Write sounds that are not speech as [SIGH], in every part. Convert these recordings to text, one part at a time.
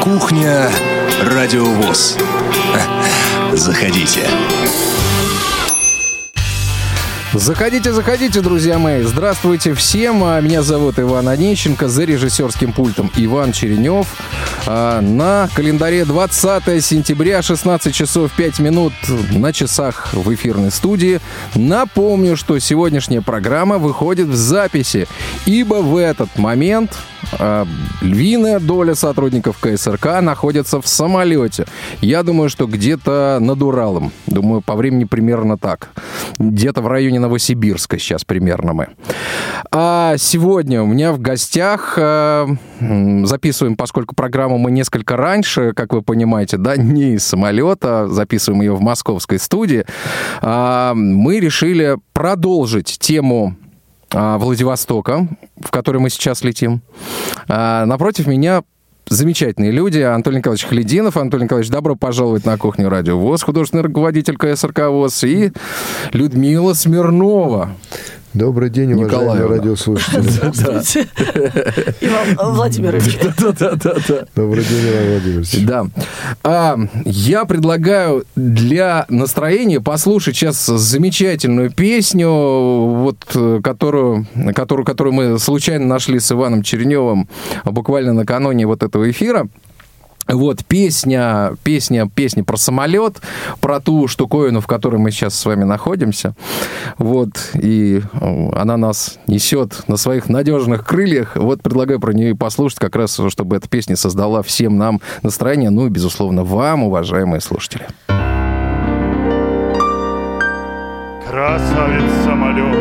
Кухня Радиовоз. [LAUGHS] Заходите. Заходите, заходите, друзья мои. Здравствуйте всем. А, Меня зовут Иван Онищенко. За режиссерским пультом Иван Черенев. А, На календаре 20 сентября, 16 часов 5 минут на часах в эфирной студии. Напомню, что сегодняшняя программа выходит в записи, ибо в этот момент львиная доля сотрудников КСРК находится в самолете. Я думаю, что где-то над Уралом. Думаю, по времени примерно так. Где-то в районе Новосибирска сейчас примерно мы. А сегодня у меня в гостях а, записываем, поскольку программу мы несколько раньше, как вы понимаете, да, не из самолета, записываем ее в московской студии. А, мы решили продолжить тему а, Владивостока, в который мы сейчас летим. А, Напротив меня замечательные люди. Анатолий Николаевич Хлединов. Анатолий Николаевич, добро пожаловать на кухню Радио ВОЗ, художественный руководитель КСРК ВОЗ, и Людмила Смирнова. Добрый день, уважаемые Николаевна. радиослушатели. [LAUGHS] Здравствуйте, Иван Владимирович. [LAUGHS] Да-да-да. Добрый день, Иван Владимирович. Да. А, я предлагаю для настроения послушать сейчас замечательную песню, вот, которую, которую, которую мы случайно нашли с Иваном Черневым буквально накануне вот этого эфира. Вот песня, песня, песня про самолет, про ту штуковину, в которой мы сейчас с вами находимся. Вот, и она нас несет на своих надежных крыльях. Вот предлагаю про нее и послушать, как раз, чтобы эта песня создала всем нам настроение, ну и, безусловно, вам, уважаемые слушатели. Красавец самолет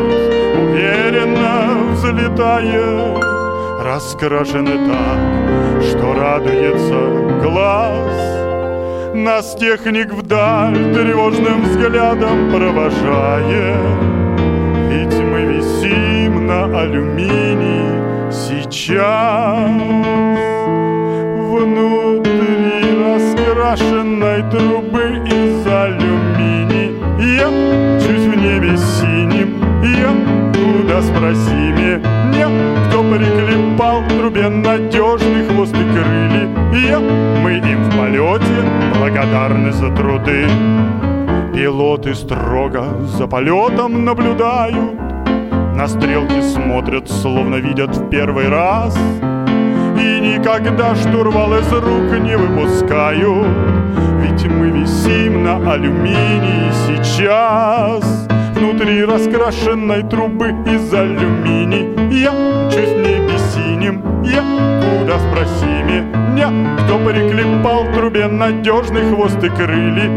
уверенно взлетает, Раскрашены так, что радуется глаз. Нас техник вдаль тревожным взглядом провожает, Ведь мы висим на алюминии сейчас. Внутри раскрашенной трубы из алюминия Чуть в небе синим я куда спроси меня Кто приклепал к трубе надежный хвост и крылья. Мы им в полете благодарны за труды. Пилоты строго за полетом наблюдают. На стрелки смотрят, словно видят в первый раз. И никогда штурвал из рук не выпускаю Ведь мы висим на алюминии сейчас Внутри раскрашенной трубы из алюминия Чуть в небе синим я Куда спроси меня Кто приклепал трубе надежный хвост и крылья?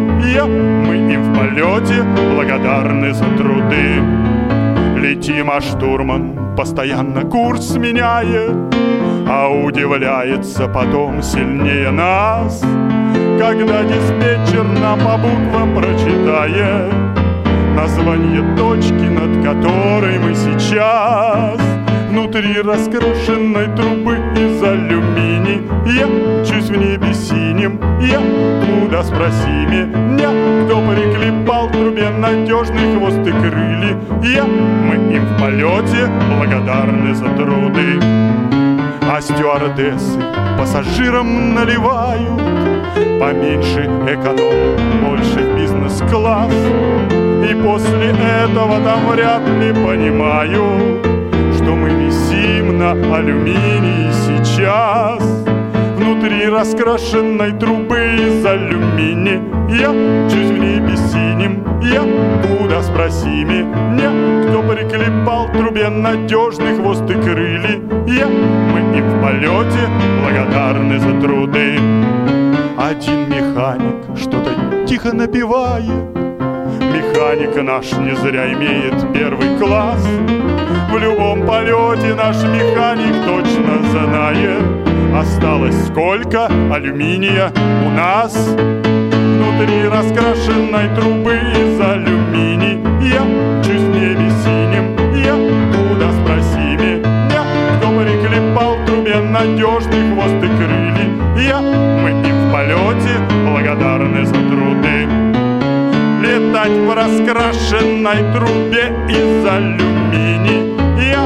Мы им в полете благодарны за труды. Летим, а штурман постоянно курс меняет А удивляется потом сильнее нас. Когда диспетчер нам по буквам прочитает Название точки, над которой мы сейчас. Внутри раскрошенной трубы из алюминия. Чуть в небе синим я Куда спроси меня Кто приклепал к трубе надежный хвост и крылья. Мы им в полете благодарны за труды. А стюардессы пассажирам наливают Поменьше эконом, больше бизнес-класс после этого там вряд ли понимают Что мы висим на алюминии сейчас. Внутри раскрашенной трубы из алюминия. Чуть в небе синим я Куда спроси меня Кто приклепал трубе надежный хвост и крылья. Мы им в полете благодарны за труды. Один механик что-то тихо напевает Механик наш не зря имеет первый класс. В любом полете наш механик точно знает Осталось сколько алюминия у нас. Внутри раскрашенной трубы из алюминия Чуть небе синим я Куда спроси меня Кто приклепал к трубе надежный хвост и крылья? Мы им в полете благодарны за труды Летать в раскрашенной трубе из алюминия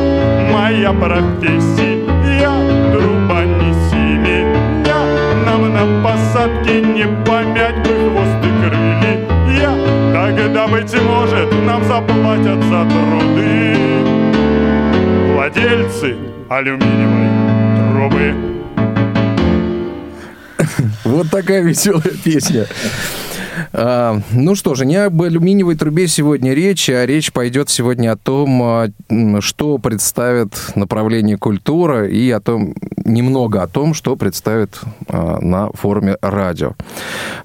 моя профессия Труба неси меня Нам на посадке не помять бы хвост и крылья. Тогда, быть может, нам заплатят за труды. Владельцы алюминиевой трубы. Вот такая веселая песня. А, ну что же, не об алюминиевой трубе сегодня речь, а речь пойдет сегодня о том, а, что представит направление культура и о том, немного о том, что представит а, на форуме радио.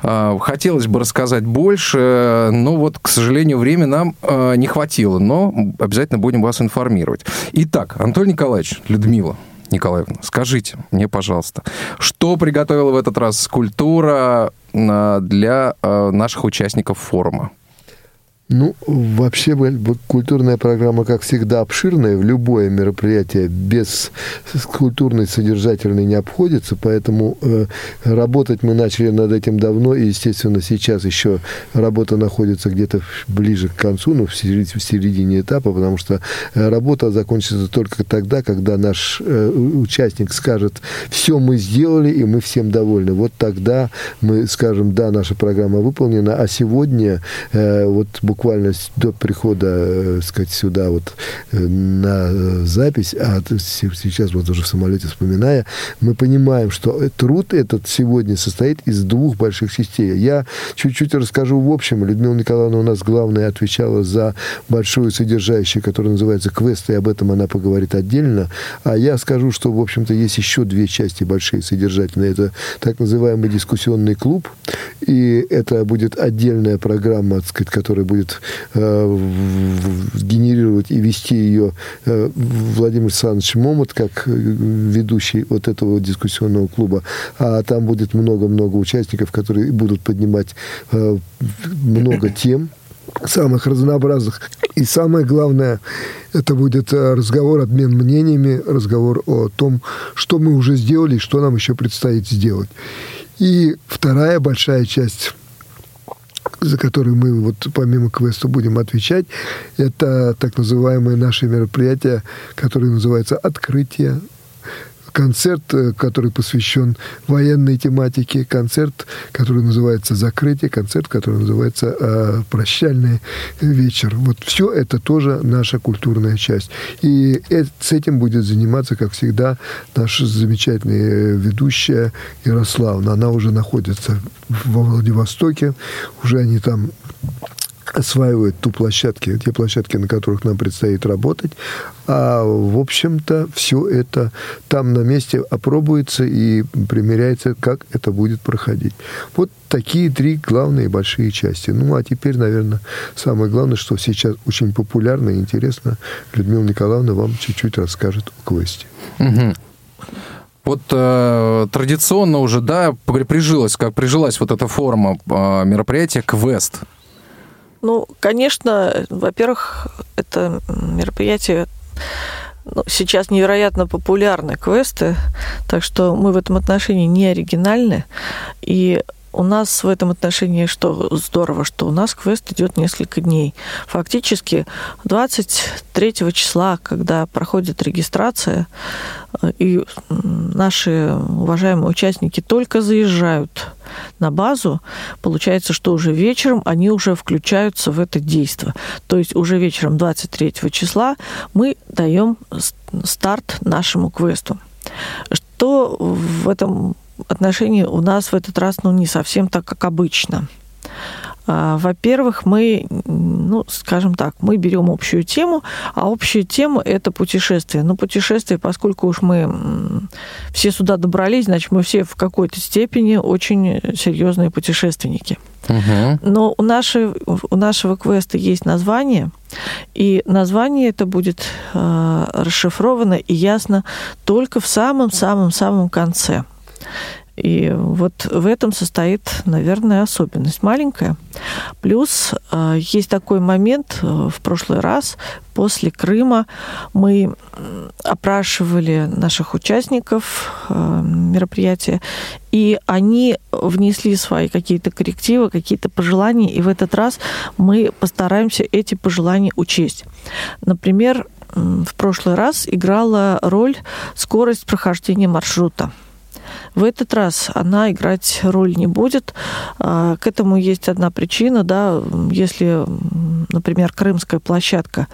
Хотелось бы рассказать больше, но вот, к сожалению, времени нам не хватило, но обязательно будем вас информировать. Итак, Антон Николаевич, Людмила, Николаевна, скажите мне, пожалуйста, что приготовила в этот раз культура а, для а, наших участников форума? Ну, вообще, культурная программа, как всегда, обширная. В любое мероприятие без культурной содержательной не обходится, поэтому э, работать мы начали над этим давно, и, естественно, сейчас еще работа находится где-то ближе к концу, ну, в середине, в середине этапа, потому что э, работа закончится только тогда, когда наш э, участник скажет, все мы сделали, и мы всем довольны. Вот тогда мы скажем, да, наша программа выполнена, а сегодня э, вот буквально буквально до прихода, э, сказать, сюда вот э, на запись, а сейчас вот уже в самолете вспоминая, мы понимаем, что труд этот сегодня состоит из двух больших частей. Я чуть-чуть расскажу в общем. Людмила Николаевна у нас главная отвечала за большую содержащую, которая называется квест, и об этом она поговорит отдельно. А я скажу, что, в общем-то, есть еще две части большие содержательные. Это так называемый дискуссионный клуб, и это будет отдельная программа, так сказать, которая будет э, генерировать и вести ее э, Владимир Александрович Момот, как э, ведущий вот этого дискуссионного клуба. А там будет много-много участников, которые будут поднимать э, много тем, самых разнообразных. И самое главное, это будет э, разговор, обмен мнениями, разговор о том, что мы уже сделали и что нам еще предстоит сделать. И вторая большая часть за которые мы вот помимо квеста будем отвечать, это так называемые наши мероприятия, которые называются «Открытие», концерт, э, который посвящен военной тематике, концерт, который называется «Закрытие», концерт, который называется э, «Прощальный вечер». Вот все это тоже наша культурная часть. И с этим будет заниматься, как всегда, наша замечательная ведущая Ярославна. Она уже находится во Владивостоке, уже они там осваивают ту площадки, те площадки, на которых нам предстоит работать. А, в общем-то, все это там на месте опробуется и примеряется, как это будет проходить. Вот такие три главные большие части. Ну, а теперь, наверное, самое главное, что сейчас очень популярно и интересно, Людмила Николаевна вам чуть-чуть расскажет о квесте. Угу. Вот э, традиционно уже, да, прижилась, как прижилась вот эта форма э, мероприятия «Квест». Ну, конечно, во-первых, это мероприятие ну, сейчас невероятно популярны квесты, так что мы в этом отношении не оригинальны. И у нас в этом отношении что здорово, что у нас квест идет несколько дней. Фактически 23 числа, когда проходит регистрация, э, и наши уважаемые участники только заезжают на базу, получается, что уже вечером они уже включаются в это действие. То есть уже вечером 23 числа мы даем старт нашему квесту. Что в этом отношении у нас в этот раз ну, не совсем так, как обычно. А, во-первых, мы, ну, скажем так, мы берем общую тему, а общая тема – это путешествие. Но путешествие, поскольку уж мы все сюда добрались, значит, мы все в какой-то степени очень серьезные путешественники. Угу. Но у, нашей, у нашего квеста есть название, и название это будет э, расшифровано и ясно только в самом-самом-самом конце – И вот в этом состоит, наверное, особенность маленькая. Плюс э, есть такой момент э, в прошлый раз, после Крыма мы опрашивали наших участников э, мероприятия, и они внесли свои какие-то коррективы, какие-то пожелания, и в этот раз мы постараемся эти пожелания учесть. Например, в прошлый раз играла роль скорость прохождения маршрута. В этот раз она играть роль не будет. А, к этому есть одна причина, да, если, например, крымская площадка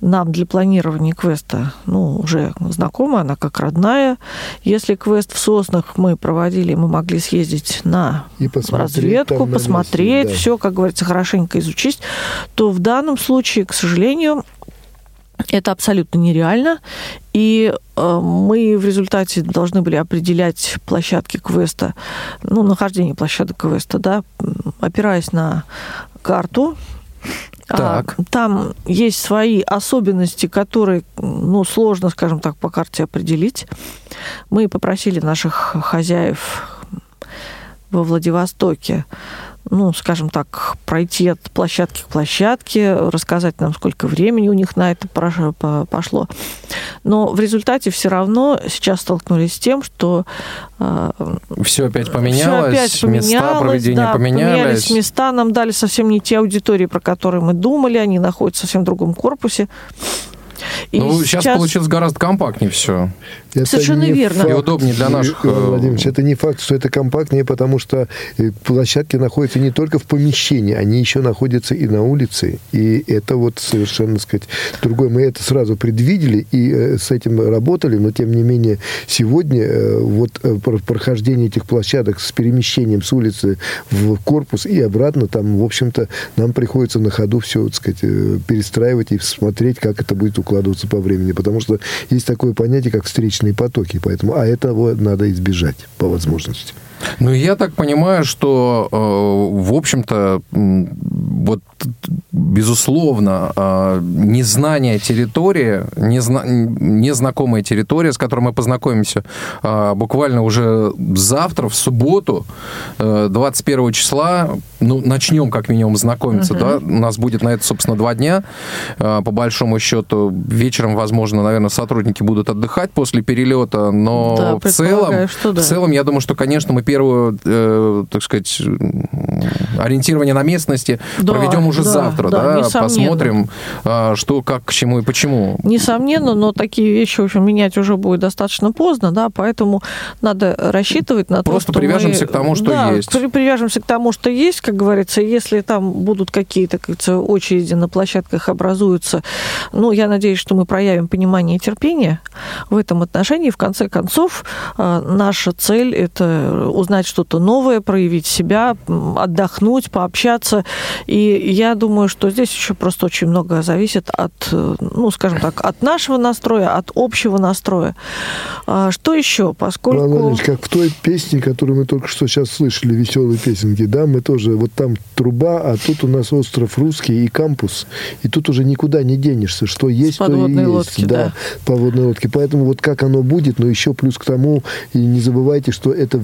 нам для планирования квеста, ну, уже знакома, она как родная. Если квест в Соснах мы проводили, мы могли съездить на разведку, посмотреть, месте, да. все, как говорится, хорошенько изучить, то в данном случае, к сожалению, это абсолютно нереально. И э, мы в результате должны были определять площадки квеста, ну, нахождение площадок квеста, да, опираясь на карту. А, так. Там есть свои особенности, которые, ну, сложно, скажем так, по карте определить. Мы попросили наших хозяев во Владивостоке ну, скажем так, пройти от площадки к площадке, рассказать нам, сколько времени у них на это пошло. Но в результате все равно сейчас столкнулись с тем, что э, все опять поменялось, все опять поменялось места проведения да, поменялись. поменялись места, нам дали совсем не те аудитории, про которые мы думали, они находятся в совсем другом корпусе. И ну, сейчас, сейчас получилось гораздо компактнее все. Это Совершенно верно. Факт, и удобнее для наших... Иван Владимирович, это не факт, что это компактнее, потому что э, площадки находятся не только в помещении, они еще находятся и на улице. И это вот совершенно, так сказать, другое. Мы это сразу предвидели и э, с этим работали, но тем не менее сегодня э, вот прохождение этих площадок с перемещением с улицы в корпус и обратно, там, в общем-то, нам приходится на ходу все, так сказать, перестраивать и смотреть, как это будет укладываться по времени. Потому что есть такое понятие, как встречные потоки. Поэтому, а этого надо избежать по возможности. Ну, я так понимаю, что, э, в общем-то, вот, безусловно, э, незнание территории, незна... незнакомая территория, с которой мы познакомимся э, буквально уже завтра, в субботу, 21 числа, ну, начнем как минимум знакомиться, угу. да, у нас будет на это, собственно, два дня, по большому счету, вечером, возможно, наверное, сотрудники будут отдыхать после перелета, но да, в целом, да. в целом, я думаю, что, конечно, мы первую, э, так сказать, ориентирование на местности да, проведем уже да, завтра, да, да посмотрим, а, что, как, к чему и почему. Несомненно, но такие вещи, в общем, менять уже будет достаточно поздно, да, поэтому надо рассчитывать на Просто то, что привяжемся мы, к тому, что да, есть. привяжемся к тому, что есть, как говорится, если там будут какие-то, как говорится, очереди на площадках образуются, ну, я надеюсь, что мы проявим понимание и терпение в этом отношении. В конце концов, а, наша цель – это узнать что-то новое, проявить себя, отдохнуть, пообщаться. И я думаю, что здесь еще просто очень много зависит от, ну, скажем так, от нашего настроя, от общего настроя. А что еще? Поскольку... Владимирович, как в той песне, которую мы только что сейчас слышали, веселые песенки, да, мы тоже, вот там труба, а тут у нас остров русский и кампус, и тут уже никуда не денешься, что есть, то и есть. Лодки, да, да, подводной лодки. Поэтому вот как оно будет, но еще плюс к тому, и не забывайте, что это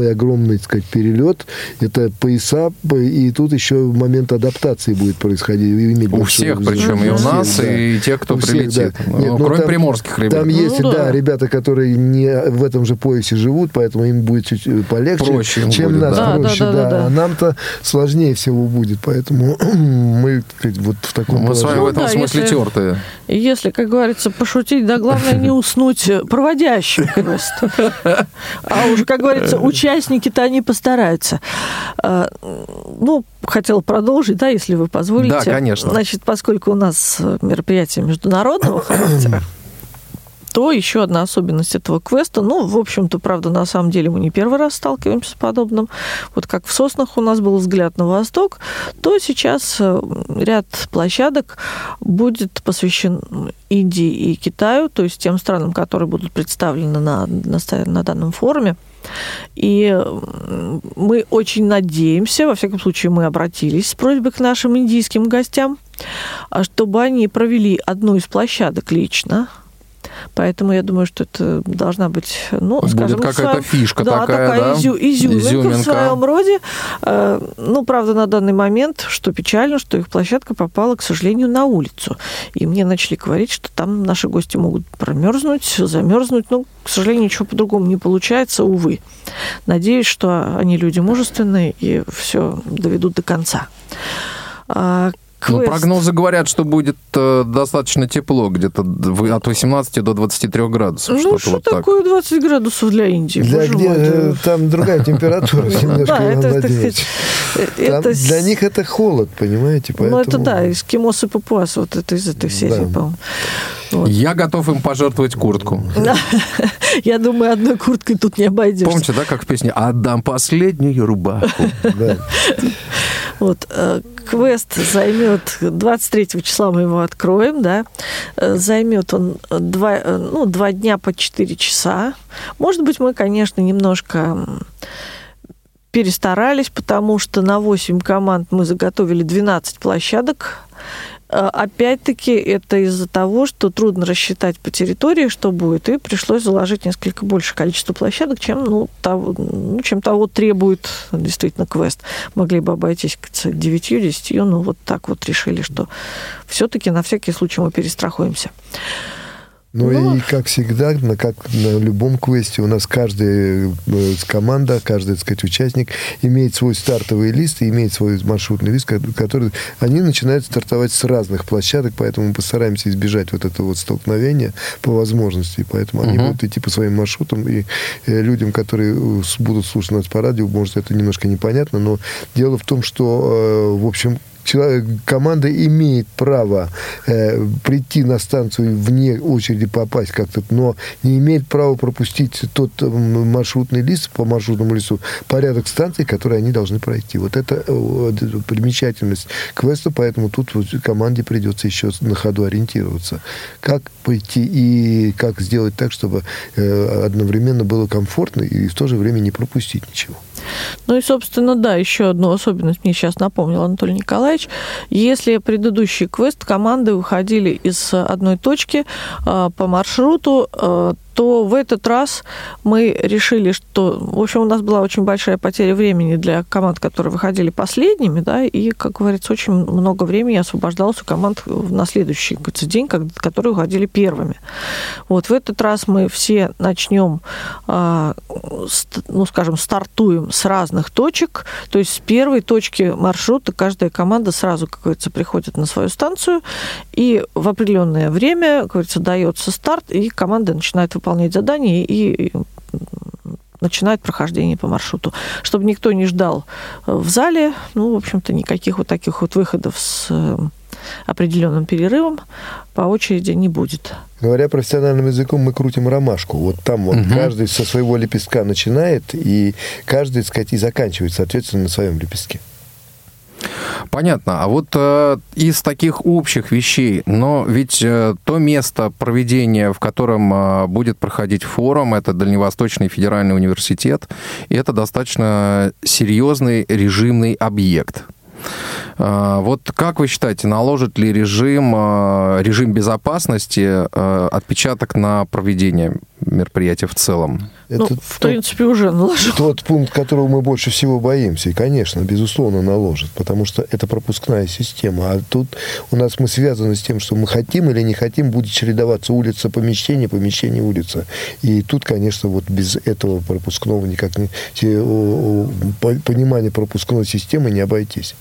временной огромный, так сказать, перелет, это пояса, и тут еще момент адаптации будет происходить. У всех, причем и у нас, да. и тех, кто у прилетит. Всех, да. Нет, ну, кроме там, приморских ребят. Там есть, ну, да. да, ребята, которые не в этом же поясе живут, поэтому им будет чуть полегче, проще чем будет, нас да. проще. Да, да, да, да. А нам-то сложнее всего будет, поэтому [CLEARS THROAT] мы вот в таком Мы с вами в этом ну, да, смысле если, тертые. Если, как говорится, пошутить, да главное не [LAUGHS] уснуть проводящим квест. А уж, как говорится, [LAUGHS] участники-то они постараются. А, ну, хотела продолжить, да, если вы позволите. Да, конечно. Значит, поскольку у нас мероприятие международного характера, [CLEARS THROAT] то еще одна особенность этого квеста, ну, в общем-то, правда, на самом деле мы не первый раз сталкиваемся с подобным. Вот как в Соснах у нас был взгляд на восток, то сейчас э, ряд площадок будет посвящен Индии и Китаю, то есть тем странам, которые будут представлены на, на, на данном форуме. И мы очень надеемся, во всяком случае, мы обратились с просьбой к нашим индийским гостям, а чтобы они провели одну из площадок лично, Поэтому я думаю, что это должна быть, ну, Будет скажем, какая-то своем- фишка да, такая, да? изю- изюминка, Изюминка. в своем роде. Э, Ну, правда, на данный момент, что печально, что их площадка попала, к сожалению, на улицу. И мне начали говорить, что там наши гости могут промерзнуть, замерзнуть. Ну, к сожалению, ничего по-другому не получается, увы. Надеюсь, что они люди мужественные и все доведут до конца. А, Ну, квест. прогнозы говорят, что будет э, достаточно тепло, где-то от 18 до 23 градусов. Ну, что вот так. такое 20 градусов для Индии? Для где, мой, э, там другая температура [LAUGHS] немножко, Да, Иван это, так Владимирович. сказать, э, это Для них это холод, понимаете? Ну, это да, эскимосы папуасы, вот это из этой серии, Да. по-моему. Вот. Я готов им пожертвовать куртку. [LAUGHS] Я думаю, одной курткой тут не обойдешься. Помните, да, как в песне «Отдам последнюю рубаху». [LAUGHS] Вот, э, квест займет 23 числа мы его откроем, да. Э, Займет он два, э, ну, два дня по 4 часа. Может быть, мы, конечно, немножко перестарались, потому что на 8 команд мы заготовили 12 площадок. Э, Опять-таки, это из-за того, что трудно рассчитать по территории, что будет, и пришлось заложить несколько больше количество площадок, чем, ну, того, ну, чем того требует действительно квест. Могли бы обойтись 9-10, но вот так вот решили, что все-таки на всякий случай мы перестрахуемся. Ну, Ну. и как всегда, на, как на любом квесте, у нас каждая э, команда, каждый, так сказать, участник имеет свой стартовый лист и имеет свой маршрутный лист, ко- который они начинают стартовать с разных площадок, поэтому мы постараемся избежать вот этого вот столкновения по возможности. Поэтому они Мгм. будут идти по своим маршрутам, и э, людям, которые э, будут слушать нас по радио, может, это немножко непонятно, но дело в том, что, в общем, человек, команда имеет право э, прийти на станцию вне очереди попасть как-то, но не имеет права пропустить тот маршрутный лист по маршрутному листу, порядок станций, которые они должны пройти. Вот это э, примечательность квеста, поэтому тут команде придется еще на ходу ориентироваться. Как пойти и как сделать так, чтобы э, одновременно было комфортно и в то же время не пропустить ничего. Ну и, собственно, да, еще одну особенность мне сейчас напомнил Анатолий Николаевич. Если предыдущий квест команды выходили из одной точки э, по маршруту, то в этот раз мы решили, что, в общем, у нас была очень большая потеря времени для команд, которые выходили последними, да, и, как говорится, очень много времени освобождалось у команд на следующий день, которые уходили первыми. Вот в этот раз мы все начнем, а, ну, скажем, стартуем с разных точек, то есть с первой точки маршрута каждая команда сразу, как говорится, приходит на свою станцию, и в определенное время, как говорится, дается старт, и команда начинает выполнять задания и начинает прохождение по маршруту. Чтобы никто не ждал э, в зале, ну, в общем-то, никаких вот таких вот выходов с э, определенным перерывом по очереди не будет. Говоря профессиональным языком, мы крутим ромашку. Вот там вот Мгм. каждый со своего лепестка начинает, и каждый, так сказать, и заканчивает, соответственно, на своем лепестке. Понятно. А вот э, из таких общих вещей, но ведь э, то место проведения, в котором э, будет проходить форум, это Дальневосточный федеральный университет, и это достаточно серьезный режимный объект. Э, Вот как вы считаете, наложит ли режим, э, режим безопасности э, отпечаток на проведение мероприятия в целом? ну, Это в тот, принципе, уже наложил. тот пункт, которого мы больше всего боимся. И, конечно, безусловно, наложит, потому что это пропускная система. А тут у нас мы связаны с тем, что мы хотим или не хотим, будет чередоваться улица, помещение, помещение, улица. И тут, конечно, вот без этого пропускного никак не... Понимания пропускной системы не обойтись.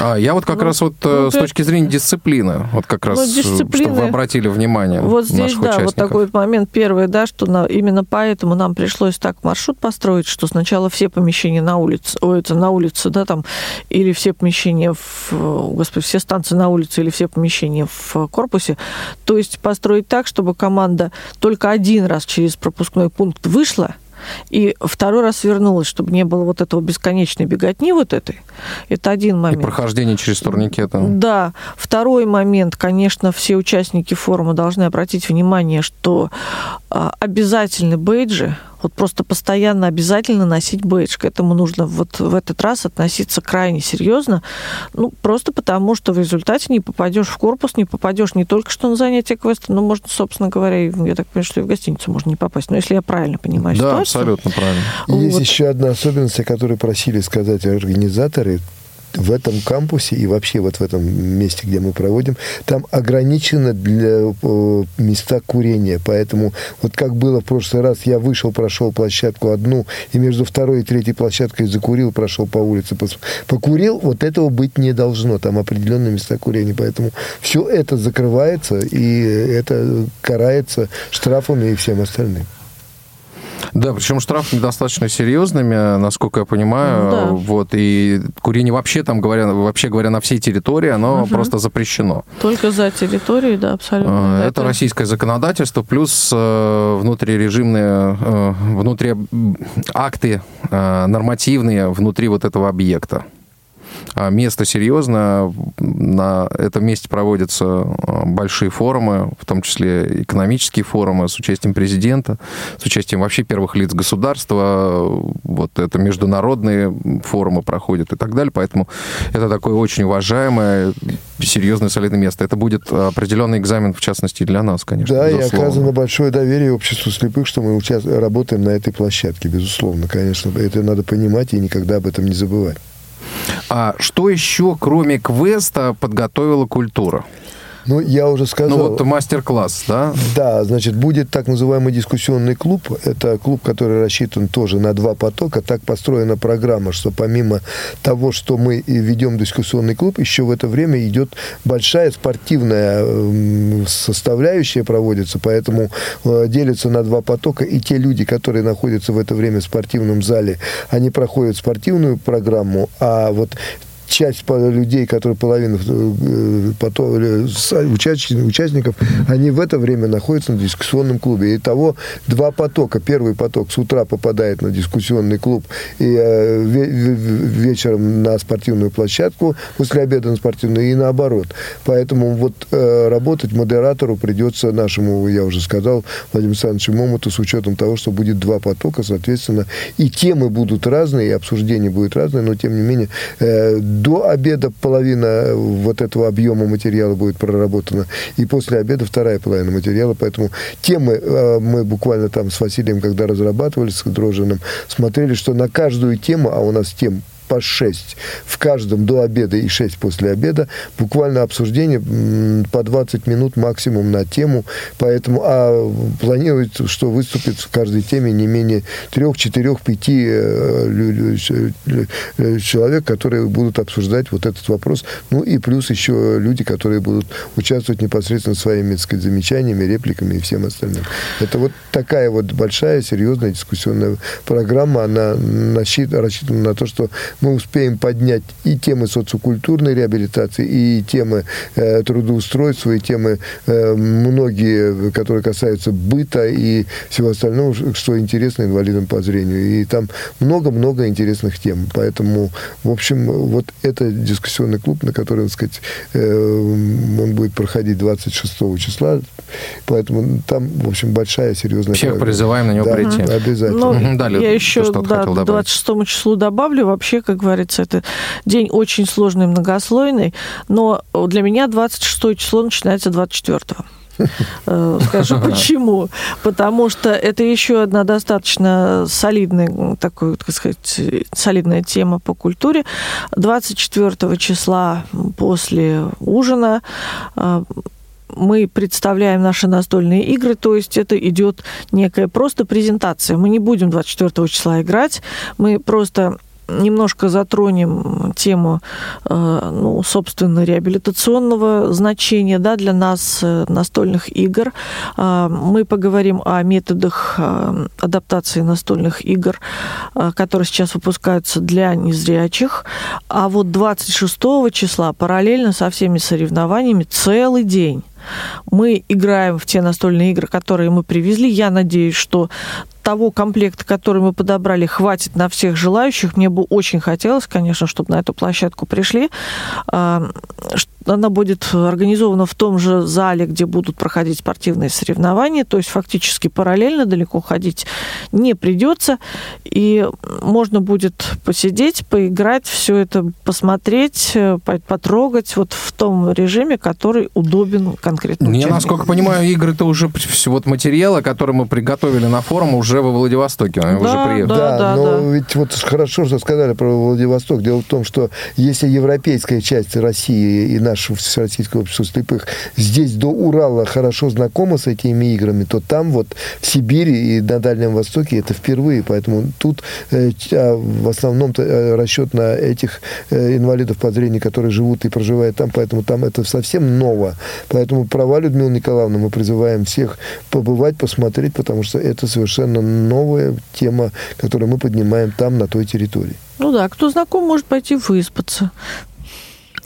А, я вот как Ну, раз вот э, ну, с то точки зрения дисциплины, вот как раз, Ну, э, дисциплины- чтобы вы обратили внимание Вот здесь, да, вот участников. такой вот момент первый, да, что на- именно поэтому нам пришлось так маршрут построить, что сначала все помещения на улице, ой, это на улице, да, там, или все помещения в, господи, все станции на улице, или все помещения в корпусе. То есть построить так, чтобы команда только один раз через пропускной пункт вышла, и второй раз вернулась, чтобы не было вот этого бесконечной беготни вот этой. Это один И момент. прохождение через турникеты. Да. Второй момент, конечно, все участники форума должны обратить внимание, что а, обязательны бейджи Вот просто постоянно обязательно носить бейдж. К этому нужно вот в этот раз относиться крайне серьезно. Ну, просто потому, что в результате не попадешь в корпус, не попадешь не только что на занятия квеста, но можно, собственно говоря, и, я так понимаю, что и в гостиницу можно не попасть. Но если я правильно понимаю Да, ситуацию. абсолютно правильно. Есть Вот. еще одна особенность, о которой просили сказать организаторы. В этом кампусе и вообще вот в этом месте, где мы проводим, там ограничено для э, места курения. Поэтому вот как было в прошлый раз, я вышел, прошел площадку одну, и между второй и третьей площадкой закурил, прошел по улице, покурил, вот этого быть не должно. Там определенные места курения. Поэтому все это закрывается, и это карается штрафами и всем остальным. Да, причем штрафы достаточно серьезными, насколько я понимаю. Ну, да. Вот, и курение вообще там, говоря, вообще говоря, на всей территории, оно просто запрещено. Только за территорией, да, абсолютно. Э, Это российское законодательство, плюс э, внутрирежимные, э, внутри акты э, нормативные внутри вот этого объекта. А Место серьезно, на этом месте проводятся э, большие форумы, в том числе экономические форумы с участием президента, с участием вообще первых лиц государства, вот это международные форумы проходят и так далее, поэтому это такое очень уважаемое, серьезное, солидное место. Это будет определенный экзамен, в частности, и для нас, конечно. Да, и безусловно. оказано большое доверие обществу слепых, что мы работаем на этой площадке, безусловно, конечно. Это надо понимать и никогда об этом не забывать. А что еще, кроме квеста, подготовила культура? Ну, я уже сказал... Ну вот мастер-класс, да? Да, значит, будет так называемый дискуссионный клуб. Это клуб, который рассчитан тоже на два потока. Так построена программа, что помимо того, что мы ведем дискуссионный клуб, еще в это время идет большая спортивная эм, составляющая проводится, поэтому э, делится на два потока. И те люди, которые находятся в это время в спортивном зале, они проходят спортивную программу, а вот часть людей, которые половина э, потом, участников, они в это время находятся на дискуссионном клубе. И того два потока. Первый поток с утра попадает на дискуссионный клуб и э, ве- ве- вечером на спортивную площадку, после обеда на спортивную и наоборот. Поэтому вот э, работать модератору придется нашему, я уже сказал, Владимиру Александровичу Момоту с учетом того, что будет два потока, соответственно, и темы будут разные, и обсуждение будет разное, но тем не менее до обеда половина вот этого объема материала будет проработана, и после обеда вторая половина материала, поэтому темы э, мы буквально там с Василием, когда разрабатывали с Дрожиным, смотрели, что на каждую тему, а у нас тем по 6 в каждом до обеда и 6 после обеда. Буквально обсуждение по 20 минут максимум на тему. Поэтому а планируется, что выступит в каждой теме не менее 3, 4, 5 э, человек, которые будут обсуждать вот этот вопрос. Ну и плюс еще люди, которые будут участвовать непосредственно своими так сказать, замечаниями, репликами и всем остальным. Это вот такая вот большая, серьезная дискуссионная программа. Она рассчитана на то, что мы успеем поднять и темы социокультурной реабилитации, и темы э, трудоустройства, и темы э, многие, которые касаются быта и всего остального, что интересно инвалидам по зрению. И там много-много интересных тем. Поэтому, в общем, вот это дискуссионный клуб, на который, так сказать, э, он будет проходить 26 числа. Поэтому там, в общем, большая, серьезная Всех программа. призываем на него Да, прийти. Обязательно. Ну, Мгм, да, Люд, я еще что-то да, хотел к добавить. 26 числу добавлю. Вообще, как говорится, это день очень сложный, многослойный, но для меня 26 число начинается 24 Э, Скажу [LAUGHS] почему. Потому что это еще одна достаточно солидная, такой, так сказать, солидная тема по культуре. 24 числа после ужина э, мы представляем наши настольные игры, то есть это идет некая просто презентация. Мы не будем 24 числа играть, мы просто немножко затронем тему, э, ну, собственно, реабилитационного значения да, для нас э, настольных игр. Э, Мы поговорим о методах адаптации настольных игр, которые сейчас выпускаются для незрячих. А вот 26 числа параллельно со всеми соревнованиями целый день Мы играем в те настольные игры, которые мы привезли. Я надеюсь, что того комплекта, который мы подобрали, хватит на всех желающих. Мне бы очень хотелось, конечно, чтобы на эту площадку пришли. А, она будет организована в том же зале, где будут проходить спортивные соревнования, то есть фактически параллельно далеко ходить не придется, и можно будет посидеть, поиграть, все это посмотреть, э, потрогать вот в том режиме, который удобен конкретно. Я, насколько понимаю, игры-то уже вот материалы, которые мы приготовили на форум, уже уже во Владивостоке, да, уже приехали. Да, да, но да. ведь вот хорошо, что сказали про Владивосток. Дело в том, что если европейская часть России и наше Всероссийское общество слепых здесь до Урала хорошо знакома с этими играми, то там вот в Сибири и на Дальнем Востоке это впервые. Поэтому тут э, а в основном э, расчет на этих э, инвалидов по зрению, которые живут и проживают там, поэтому там это совсем ново. Поэтому права Людмилы Николаевны мы призываем всех побывать, посмотреть, потому что это совершенно новая тема, которую мы поднимаем там, на той территории. Ну да, кто знаком, может пойти выспаться.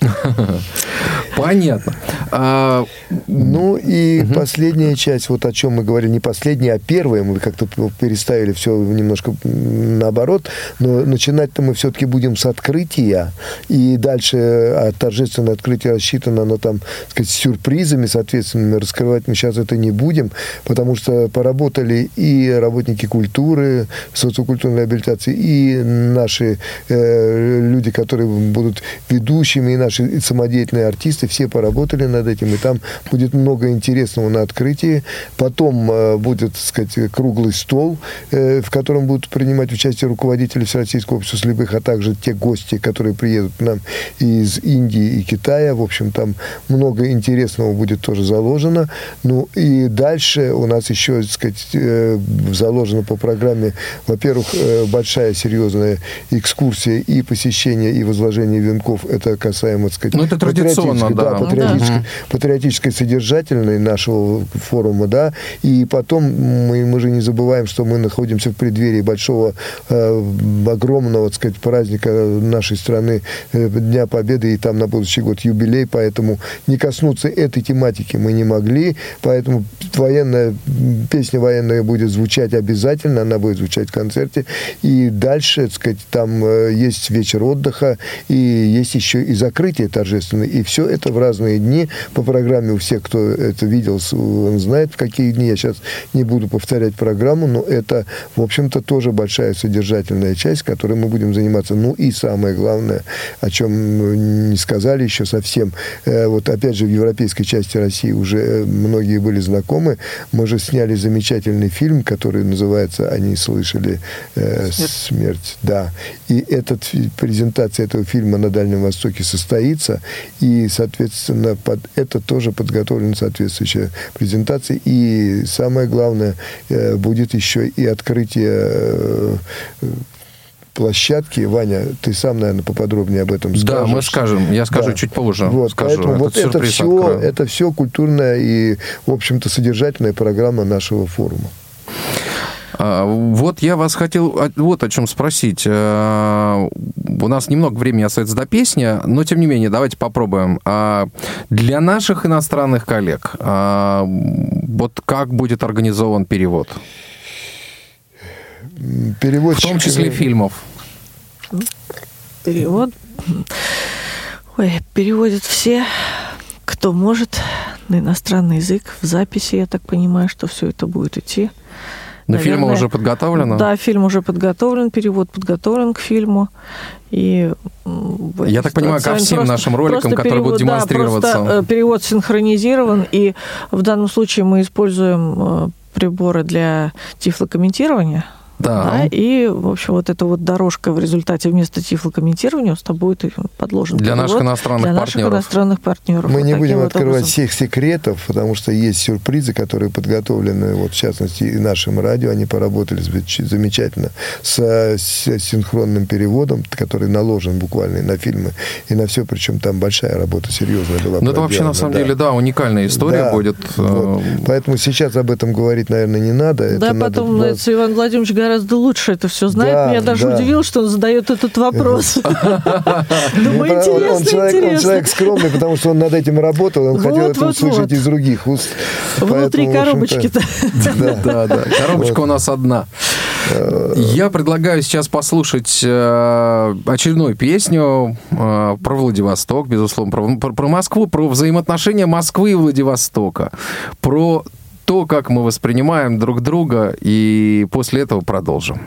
[LAUGHS] Понятно. А... Ну и угу. последняя часть, вот о чем мы говорили, не последняя, а первая, мы как-то переставили все немножко наоборот, но начинать-то мы все-таки будем с открытия, и дальше а торжественное открытие рассчитано, оно там, сказать, с сюрпризами соответственными, раскрывать мы сейчас это не будем, потому что поработали и работники культуры, социокультурной реабилитации, и наши э, люди, которые будут ведущими, и наши наши самодеятельные артисты, все поработали над этим, и там будет много интересного на открытии. Потом э, будет, так сказать, круглый стол, э, в котором будут принимать участие руководители Всероссийского общества слепых, а также те гости, которые приедут к нам из Индии и Китая. В общем, там много интересного будет тоже заложено. Ну и дальше у нас еще, так сказать, э, заложено по программе, во-первых, большая серьезная экскурсия и посещение, и возложение венков. Это касаемо называем, так сказать, ну, это традиционно, да. да, патриотической, да. патриотической содержательной нашего форума, да, и потом мы, мы же не забываем, что мы находимся в преддверии большого, э, огромного, так сказать, праздника нашей страны, э, Дня Победы, и там на будущий год юбилей, поэтому не коснуться этой тематики мы не могли, поэтому военная, песня военная будет звучать обязательно, она будет звучать в концерте, и дальше, так сказать, там э, есть вечер отдыха, и есть еще и закрытие события торжественные, и все это в разные дни по программе у всех, кто это видел, он знает, в какие дни. Я сейчас не буду повторять программу, но это, в общем-то, тоже большая содержательная часть, которой мы будем заниматься. Ну и самое главное, о чем не сказали еще совсем, э, вот опять же в европейской части России уже э, многие были знакомы, мы же сняли замечательный фильм, который называется «Они слышали э, смерть. смерть». Да. И этот, презентация этого фильма на Дальнем Востоке состоит состоится, и, соответственно, под это тоже подготовлена соответствующая презентация. И самое главное, э, будет еще и открытие э, площадки. Ваня, ты сам, наверное, поподробнее об этом скажешь. Да, мы скажем. Я скажу да. чуть позже. Вот, скажу. поэтому Этот вот это все, это все культурная и, в общем-то, содержательная программа нашего форума. А, вот я вас хотел вот о чем спросить. А, у нас немного времени остается до песни, но тем не менее, давайте попробуем. А, для наших иностранных коллег, вот как будет организован перевод? Перевод. В том числе фильмов. Перевод. Ой, переводят все, кто может на иностранный язык в записи. Я так понимаю, что все это будет идти. Но фильм уже подготовлено? Да, фильм уже подготовлен, перевод подготовлен к фильму. И Я так понимаю, ко всем просто, нашим роликам, которые перевод, будут демонстрироваться. Да, просто э, перевод синхронизирован, и в данном случае мы используем э, приборы для тифлокомментирования. Да. да. И, в общем, вот эта вот дорожка в результате вместо тифлокомментирования у нас будет подложена. Для наших иностранных для партнеров. наших иностранных партнеров. Мы вот не будем вот открывать образом. всех секретов, потому что есть сюрпризы, которые подготовлены, вот в частности, и нашим радио. Они поработали замечательно с, с синхронным переводом, который наложен буквально на фильмы и на все, причем там большая работа, серьезная была. Ну, это вообще, на самом да. деле, да, уникальная история да, будет. Вот. Поэтому сейчас об этом говорить, наверное, не надо. Да, это потом надо... Иван Владимирович гораздо лучше это все знает. Да, Меня даже да. удивило, что он задает этот вопрос. [LAUGHS] Думаю, Ну, интересно, человек, он интересно. человек скромный, потому что он над этим работал, он хотел это услышать из других уст. Внутри коробочки-то. [LAUGHS] Да. Да, да. Коробочка у нас одна. Я предлагаю сейчас послушать э, очередную песню э, про Владивосток, безусловно, про, про- про Москву, про взаимоотношения Москвы и Владивостока, про то, как мы воспринимаем друг друга, и после этого продолжим.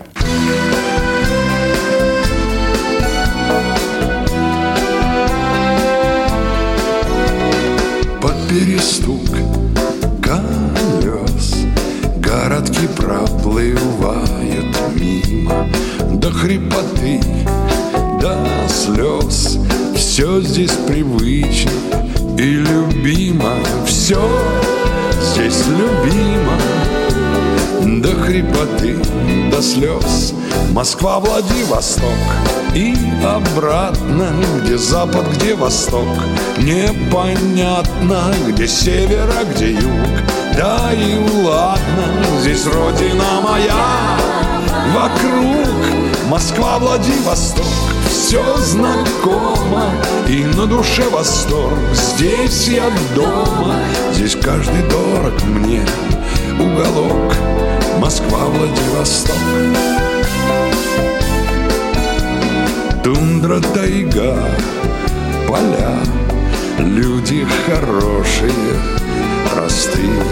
Под перестук колес Городки проплывают мимо До хрипоты, до слез Все здесь привычно и любимо Все здесь любимо до хрипоты, до слез. Москва, Владивосток и обратно Где запад, где восток. Непонятно, где север, а где юг. Да и ладно, здесь родина моя. Вокруг Москва, Владивосток Все знакомо и на душе восторг. Здесь я дома, здесь каждый дорог мне Уголок. Москва, Владивосток. Тундра, тайга, поля. Люди хорошие, простые.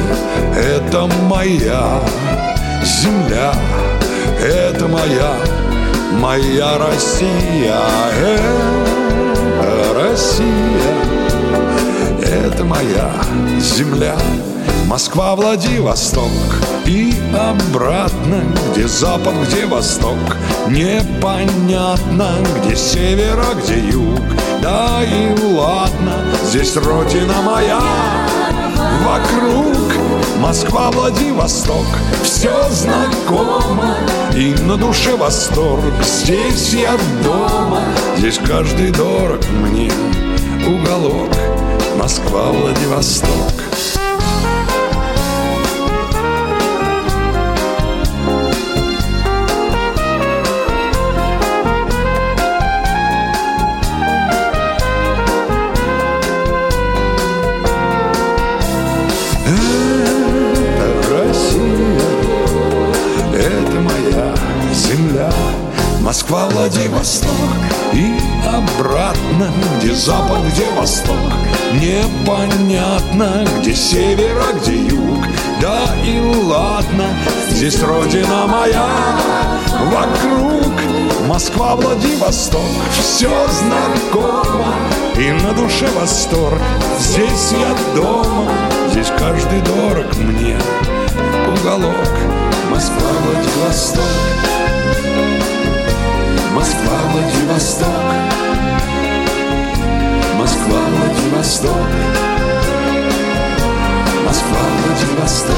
Это моя земля Это моя, моя Россия Это Россия это моя земля. Москва, Владивосток и обратно Где запад, где восток. Непонятно, где север, а где юг. Да и ладно, здесь родина моя Вокруг Москва, Владивосток Все знакомо. И на душе восторг Здесь я дома, здесь каждый дорог мне Уголок. Москва, Владивосток Владивосток и обратно Где запад, где восток. Непонятно, где север, а где юг. Да и ладно, здесь родина моя Вокруг Москва, Владивосток. Все знакомо и на душе восторг. Здесь я дома, здесь каждый дорог мне. Уголок Москва, Владивосток Москва, Владивосток Москва, Владивосток Москва, Владивосток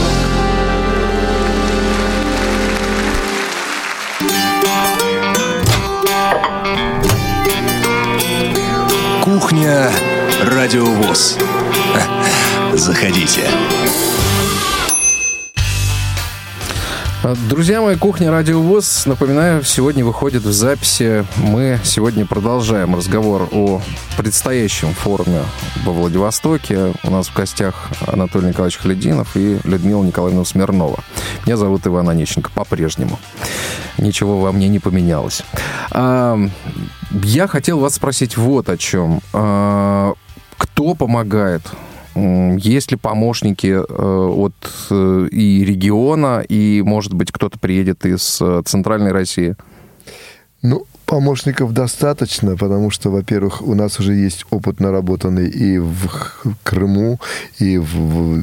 Кухня Радиовоз. [LAUGHS] Заходите. Друзья мои, кухня Радио ВОЗ, напоминаю, сегодня выходит в записи. Мы сегодня продолжаем разговор о предстоящем форуме во Владивостоке. У нас в гостях Анатолий Николаевич Халидинов и Людмила Николаевна Смирнова. Меня зовут Иван Онищенко по-прежнему. Ничего во мне не поменялось. А, Я хотел вас спросить вот о чем. А, Кто помогает Есть ли помощники э, от э, и региона, и, может быть, кто-то приедет из э, центральной России? Ну, помощников достаточно, потому что, во-первых, у нас уже есть опыт наработанный и в Крыму, и в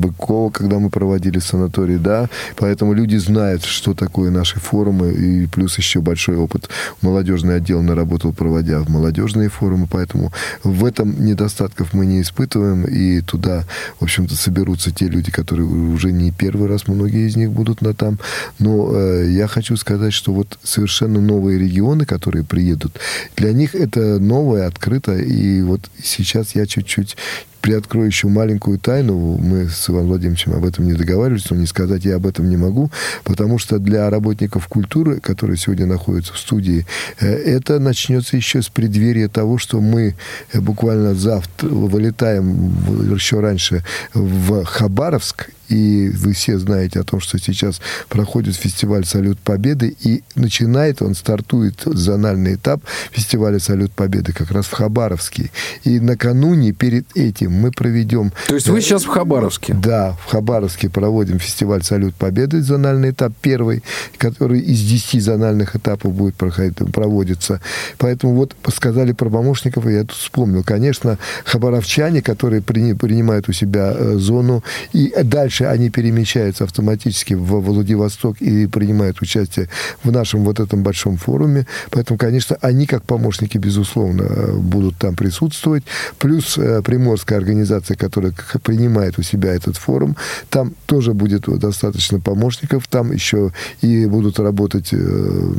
Быково, когда мы проводили санаторий, да, поэтому люди знают, что такое наши форумы, и плюс еще большой опыт. Молодежный отдел наработал, проводя в молодежные форумы, поэтому в этом недостатков мы не испытываем, и туда, в общем-то, соберутся те люди, которые уже не первый раз, многие из них будут на там. Но э, я хочу сказать, что вот совершенно новые регионы, регионы, которые приедут, для них это новое, открыто. И вот сейчас я чуть-чуть приоткрою еще маленькую тайну. Мы с Иваном Владимировичем об этом не договаривались, но не сказать я об этом не могу, потому что для работников культуры, которые сегодня находятся в студии, э, это начнется еще с преддверия того, что мы э, буквально завтра вылетаем еще раньше в Хабаровск, и вы все знаете о том, что сейчас проходит фестиваль «Салют Победы», и начинает он, стартует зональный этап фестиваля «Салют Победы» как раз в Хабаровске. И накануне, перед этим, мы проведем... То есть вы сейчас в Хабаровске? Да, в Хабаровске проводим фестиваль «Салют Победы», зональный этап первый, который из 10 зональных этапов будет проходить, проводиться. Поэтому вот сказали про помощников, и я тут вспомнил. Конечно, хабаровчане, которые принимают у себя э, зону, и дальше дальше они перемещаются автоматически в Владивосток и принимают участие в нашем вот этом большом форуме. Поэтому, конечно, они как помощники, безусловно, будут там присутствовать. Плюс э, приморская организация, которая принимает у себя этот форум, там тоже будет достаточно помощников. Там еще и будут работать э,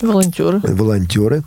Волонтеры. Волонтеры.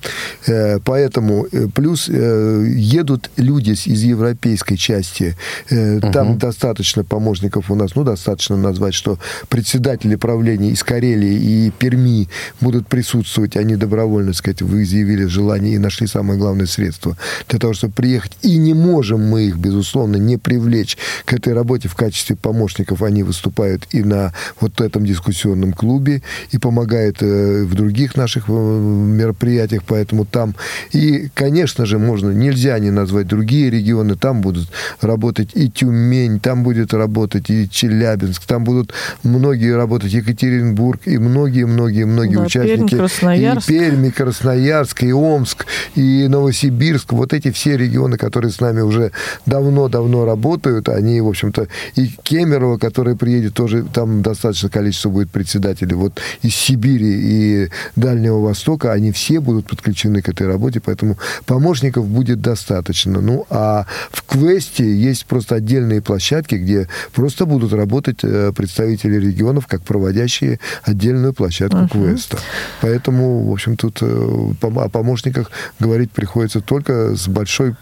Э, поэтому э, плюс э, едут люди из европейской части. Там угу. достаточно помощников у нас, ну, достаточно назвать, что председатели правления из Карелии и Перми будут присутствовать. Они добровольно, сказать, вы изъявили желание и нашли самое главное средство для того, чтобы приехать. И не можем мы их, безусловно, не привлечь к этой работе в качестве помощников. Они выступают и на вот этом дискуссионном клубе, и помогают в других наших наших э, мероприятиях, поэтому там и, конечно же, можно, нельзя не назвать другие регионы, там будут работать и Тюмень, там будет работать и Челябинск, там будут многие работать Екатеринбург и многие-многие-многие да, участники. Пермь, Красноярск. И Пермь, и Красноярск, и Омск, и Новосибирск, вот эти все регионы, которые с нами уже давно-давно работают, они, в общем-то, и Кемерово, который приедет, тоже там достаточно количество будет председателей, вот из Сибири и Дальнего Дальнего Востока, они все будут подключены к этой работе, поэтому помощников будет достаточно. Ну, а в Квесте есть просто отдельные площадки, где просто будут работать э, представители регионов, как проводящие отдельную площадку uh-huh. Квеста. Поэтому, в общем, тут э, о помощниках говорить приходится только с большой,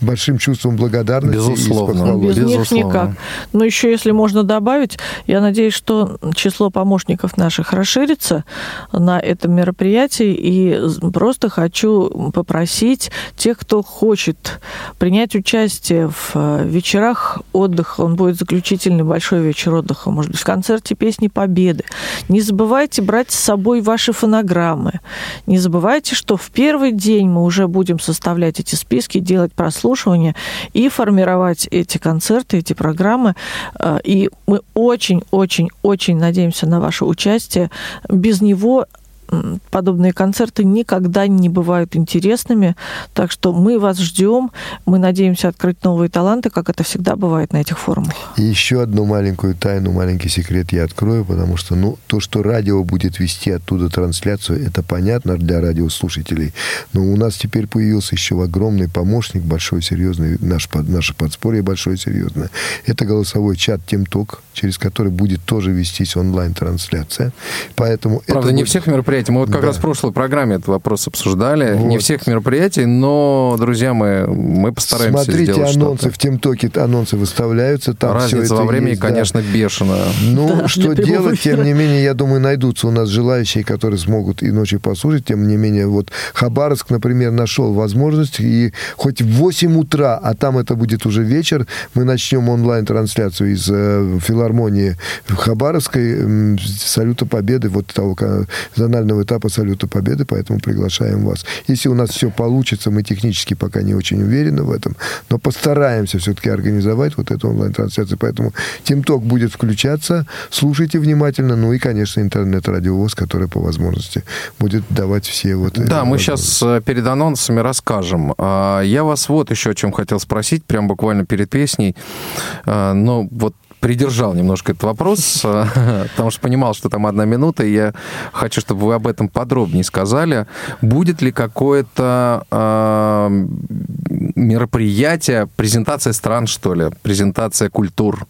большим чувством благодарности Безусловно. и Без Безусловно. них никак. Но еще, если можно добавить, я надеюсь, что число помощников наших расширится на этом мероприятии мероприятий и просто хочу попросить тех, кто хочет принять участие в э, вечерах отдыха, он будет заключительный большой вечер отдыха, может быть, в концерте песни Победы. Не забывайте брать с собой ваши фонограммы. Не забывайте, что в первый день мы уже будем составлять эти списки, делать прослушивания и формировать эти концерты, эти программы. Э, и мы очень-очень-очень надеемся на ваше участие. Без него подобные концерты никогда не бывают интересными. Так что мы вас ждем. Мы надеемся открыть новые таланты, как это всегда бывает на этих форумах. И еще одну маленькую тайну, маленький секрет я открою, потому что ну, то, что радио будет вести оттуда трансляцию, это понятно для радиослушателей. Но у нас теперь появился еще огромный помощник, большой, серьезный, наш, наше подспорье большое, серьезное. Это голосовой чат TeamTalk, через который будет тоже вестись онлайн-трансляция. Поэтому Правда, это не будет... всех мероприятий мероприятий. Мы вот как да. раз в прошлой программе этот вопрос обсуждали. Вот. Не всех мероприятий, но, друзья мои, мы постараемся Смотрите сделать анонсы в Тимтоке, анонсы выставляются. Там Разница во времени, есть, конечно, да. бешеная. Ну, да, что делать, тем не менее, я думаю, найдутся у нас желающие, которые смогут и ночью послушать. Тем не менее, вот Хабаровск, например, нашел возможность, и хоть в 8 утра, а там это будет уже вечер, мы начнем онлайн-трансляцию из э, филармонии Хабаровской, э, Салюта Победы, вот того зонального финального этапа Салюта Победы, поэтому приглашаем вас. Если у нас все получится, мы технически пока не очень уверены в этом, но постараемся все-таки организовать вот эту онлайн-трансляцию. Поэтому Тимток будет включаться, слушайте внимательно, ну и, конечно, интернет-радиовоз, который по возможности будет давать все вот... Да, мы сейчас э, перед анонсами расскажем. А, я вас вот еще о чем хотел спросить, прям буквально перед песней. А, но вот придержал немножко этот вопрос, [LAUGHS] потому что понимал, что там одна минута, и я хочу, чтобы вы об этом подробнее сказали. Будет ли какое-то э, мероприятие, презентация стран, что ли, презентация культур?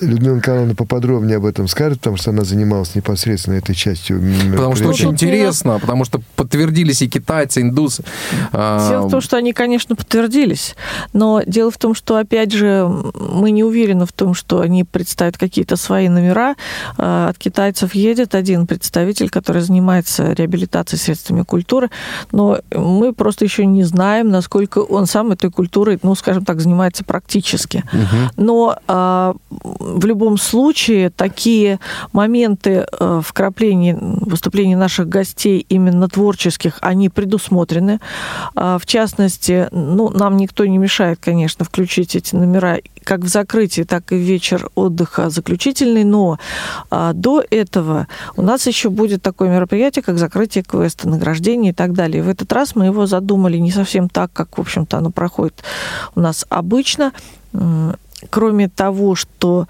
Людмила Николаевна поподробнее об этом скажет, потому что она занималась непосредственно этой частью Потому что очень интересно, потому что подтвердились и китайцы, и индусы. А, Дело в том, что они, конечно, подтвердились, но дело в том, что, опять же, мы не уверены в том, что они представят какие-то свои номера. А, От китайцев едет один представитель, который занимается реабилитацией средствами культуры, но мы просто еще не знаем, насколько он сам этой культурой, ну, скажем так, занимается практически. Но а, в любом случае такие моменты э, вкраплений выступлений наших гостей именно творческих, они предусмотрены. А, В частности, ну, нам никто не мешает, конечно, включить эти номера как в закрытии, так и в вечер отдыха заключительный, но а, до этого у нас еще будет такое мероприятие, как закрытие квеста, награждение и так далее. В этот раз мы его задумали не совсем так, как, в общем-то, оно проходит у нас обычно. Кроме того, что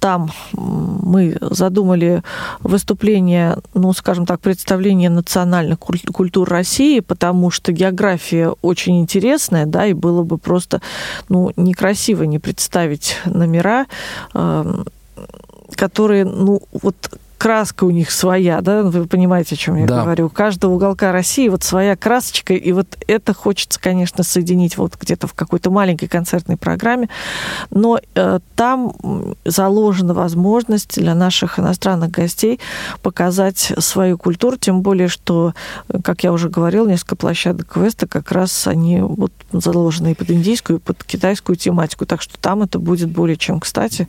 там мы задумали выступление, ну, скажем так, представление национальных куль- культур России, потому что география очень интересная, да, и было бы просто, ну, некрасиво не представить номера, эм, которые, ну, вот краска у них своя, да, вы понимаете, о чем я Да. говорю. У каждого уголка России вот своя красочка, и вот это хочется, конечно, соединить вот где-то в какой-то маленькой концертной программе, но э, там заложена возможность для наших иностранных гостей показать свою культуру, тем более, что, как я уже говорил, несколько площадок квеста как раз они вот заложены и под индийскую, и под китайскую тематику, так что там это будет более чем кстати.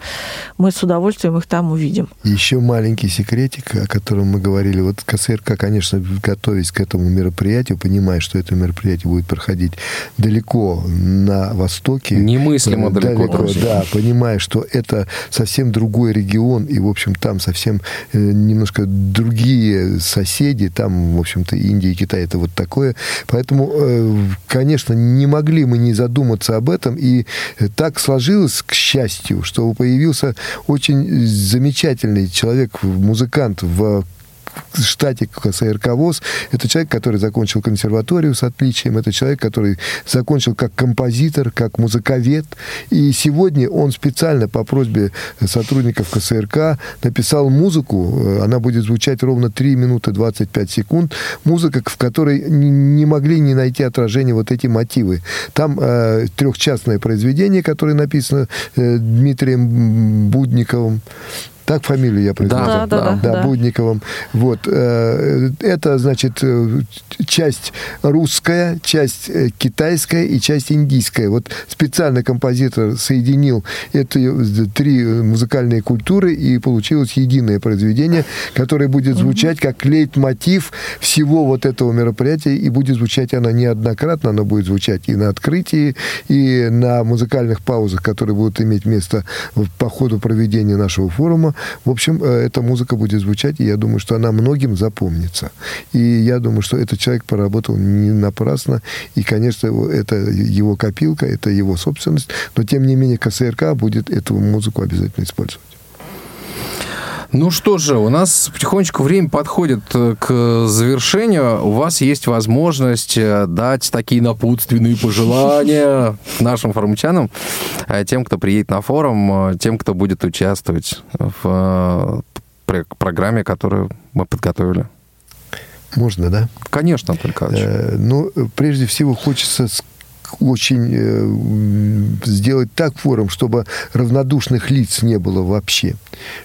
Мы с удовольствием их там увидим. Еще маленький секретик, о котором мы говорили. Вот КСРК, конечно, готовясь к этому мероприятию, понимая, что это мероприятие будет проходить далеко на востоке. Немыслимо Э, далеко, друзья. да, понимая, что это совсем другой регион, и, в общем, там совсем э, немножко другие соседи, там, в общем-то, Индия и Китай, это вот такое. Поэтому, э, конечно, не могли мы не задуматься об этом, и так сложилось, к счастью, что появился очень замечательный человек, музыкант в штате КСРК ВОЗ. Это человек, который закончил консерваторию с отличием. Это человек, который закончил как композитор, как музыковед. И сегодня он специально по просьбе сотрудников КСРК написал музыку. Она будет звучать ровно 3 минуты 25 секунд. Музыка, в которой не- могли не найти отражения вот эти мотивы. Там э, трехчастное произведение, которое написано э, Дмитрием Будниковым. Так фамилию я произнесу? Да, да, да, да, да. Будниковым. Вот. э, Это, значит, э, часть русская, часть э, китайская и часть индийская. Вот специально композитор соединил эти три музыкальные культуры, и получилось единое произведение, которое будет звучать как лейтмотив всего вот этого мероприятия, и будет звучать она неоднократно, она будет звучать и на открытии, и на музыкальных паузах, которые будут иметь место по ходу проведения нашего форума. В общем, э, эта музыка будет звучать, и я думаю, что она многим запомнится. И я думаю, что этот человек поработал не напрасно, и, конечно, это его копилка, это его собственность, но, тем не менее, КСРК будет эту музыку обязательно использовать. Ну что же, у нас потихонечку время подходит э, к завершению. У вас есть возможность э, дать такие напутственные пожелания [LAUGHS] нашим форумчанам, э, тем, кто приедет на форум, тем, кто будет участвовать в пр- программе, которую мы подготовили. Можно, да? Конечно, Анатолий Николаевич. Э, Ну, прежде всего, хочется с- очень э, сделать так форум, чтобы равнодушных лиц не было вообще.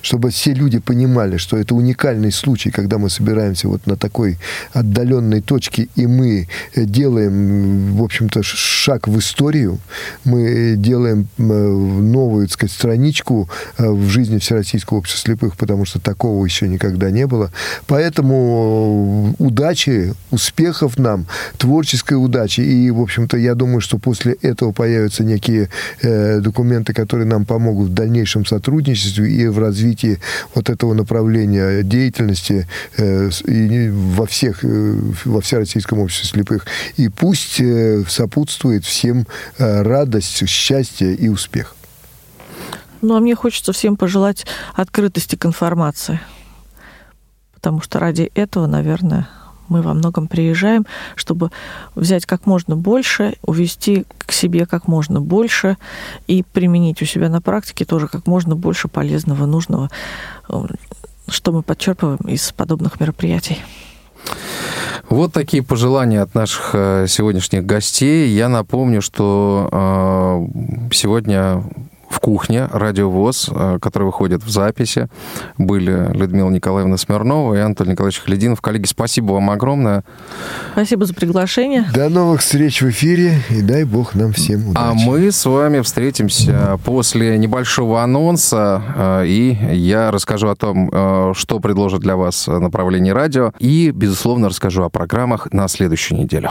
Чтобы все люди понимали, что это уникальный случай, когда мы собираемся вот на такой отдаленной точке, и мы э, делаем, в общем-то, шаг в историю, мы э, делаем новую, так сказать, страничку в жизни Всероссийского общества слепых, потому что такого еще никогда не было. Поэтому удачи, успехов нам, творческой удачи. И, в общем-то, я думаю, что после этого появятся некие э, документы, которые нам помогут в дальнейшем сотрудничестве и в развитии вот этого направления деятельности э, и во всех, э, во всероссийском обществе слепых. И пусть э, сопутствует всем э, радость, счастье и успех. Ну, а мне хочется всем пожелать открытости к информации. Потому что ради этого, наверное, мы во многом приезжаем, чтобы взять как можно больше, увести к себе как можно больше и применить у себя на практике тоже как можно больше полезного, нужного, что мы подчерпываем из подобных мероприятий. Вот такие пожелания от наших э, сегодняшних гостей. Я напомню, что э, сегодня в кухне радиовоз, э, который выходит в записи. Были Людмила Николаевна Смирнова и Антон Николаевич Халидинов. Коллеги, спасибо вам огромное. Спасибо за приглашение. До новых встреч в эфире и дай бог нам всем удачи. А мы с вами встретимся после небольшого анонса э, и я расскажу о том, э, что предложит для вас направление радио и, безусловно, расскажу о программах на следующую неделю.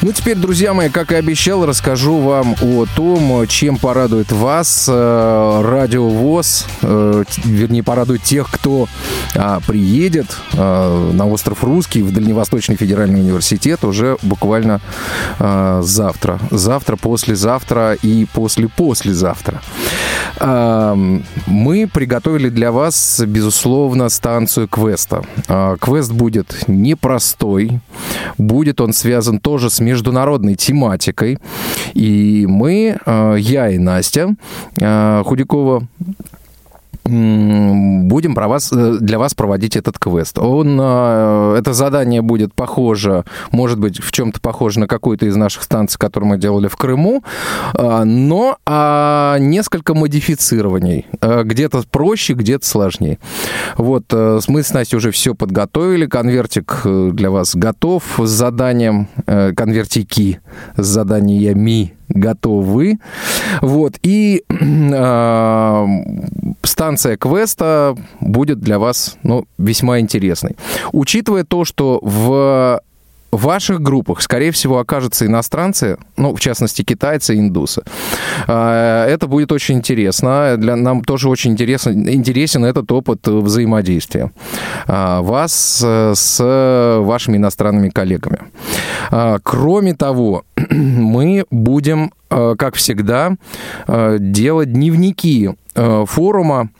Ну, теперь, друзья мои, как и обещал, расскажу вам о том, чем порадует вас э, радиовоз, э, вернее, порадует тех, кто э, приедет э, на остров Русский в Дальневосточный федеральный университет уже буквально завтра. Завтра, послезавтра и после-послезавтра. Мы приготовили для вас, безусловно, станцию квеста. Квест будет непростой, будет он связан тоже с международной тематикой. И мы, э, я и Настя э, Худякова, будем про вас, э, для вас проводить этот квест. Он, это задание будет похоже, может быть, в чем-то похоже на какую-то из наших станций, которую мы делали в Крыму, но а, несколько модифицирований. Где-то проще, где-то сложнее. Вот, мы с Настей уже все подготовили, конвертик для вас готов с заданием, конвертики с заданиями готовы. Вот. И э, [CLEARS THROAT] станция квеста будет для вас ну, весьма интересной. Учитывая то, что в в ваших группах, скорее всего, окажутся иностранцы, ну, в частности, китайцы и индусы. А, это будет очень интересно. Для нам тоже очень интересно, интересен этот опыт взаимодействия а, вас э, с вашими иностранными коллегами. А, кроме того, [CLEARS THROAT] мы будем, э, как всегда, э, делать дневники форума